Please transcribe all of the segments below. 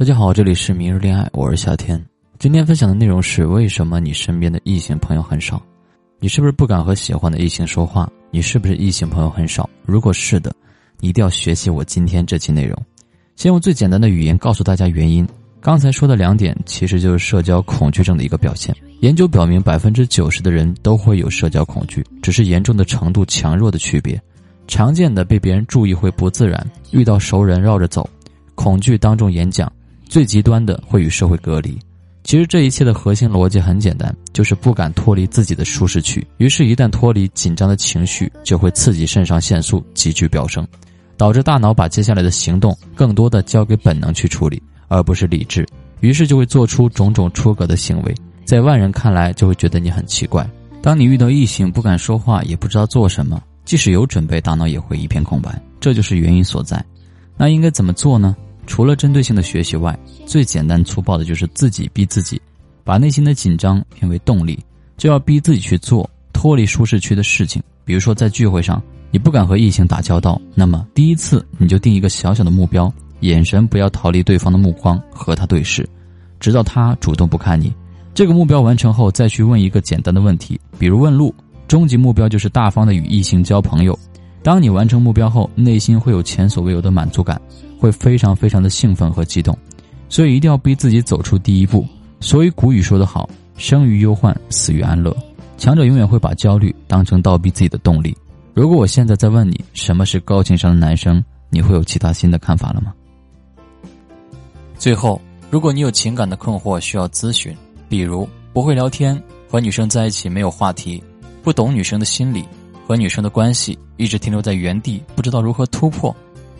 大家好，这里是明日恋爱，我是夏天。今天分享的内容是：为什么你身边的异性朋友很少？你是不是不敢和喜欢的异性说话？你是不是异性朋友很少？如果是的，你一定要学习我今天这期内容。先用最简单的语言告诉大家原因。刚才说的两点其实就是社交恐惧症的一个表现。研究表明，百分之九十的人都会有社交恐惧，只是严重的程度强弱的区别。常见的被别人注意会不自然，遇到熟人绕着走，恐惧当众演讲。最极端的会与社会隔离，其实这一切的核心逻辑很简单，就是不敢脱离自己的舒适区。于是，一旦脱离，紧张的情绪就会刺激肾上腺素急剧飙升，导致大脑把接下来的行动更多的交给本能去处理，而不是理智。于是就会做出种种出格的行为，在外人看来就会觉得你很奇怪。当你遇到异性不敢说话，也不知道做什么，即使有准备，大脑也会一片空白。这就是原因所在。那应该怎么做呢？除了针对性的学习外，最简单粗暴的就是自己逼自己，把内心的紧张变为动力，就要逼自己去做脱离舒适区的事情。比如说，在聚会上，你不敢和异性打交道，那么第一次你就定一个小小的目标，眼神不要逃离对方的目光，和他对视，直到他主动不看你。这个目标完成后，再去问一个简单的问题，比如问路。终极目标就是大方的与异性交朋友。当你完成目标后，内心会有前所未有的满足感，会非常非常的兴奋和激动，所以一定要逼自己走出第一步。所以古语说得好：“生于忧患，死于安乐。”强者永远会把焦虑当成倒逼自己的动力。如果我现在在问你什么是高情商的男生，你会有其他新的看法了吗？最后，如果你有情感的困惑需要咨询，比如不会聊天，和女生在一起没有话题，不懂女生的心理。和女生的关系一直停留在原地，不知道如何突破，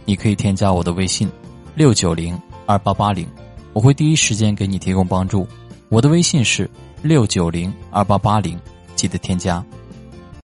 你可以添加我的微信，六九零二八八零，我会第一时间给你提供帮助。我的微信是六九零二八八零，记得添加。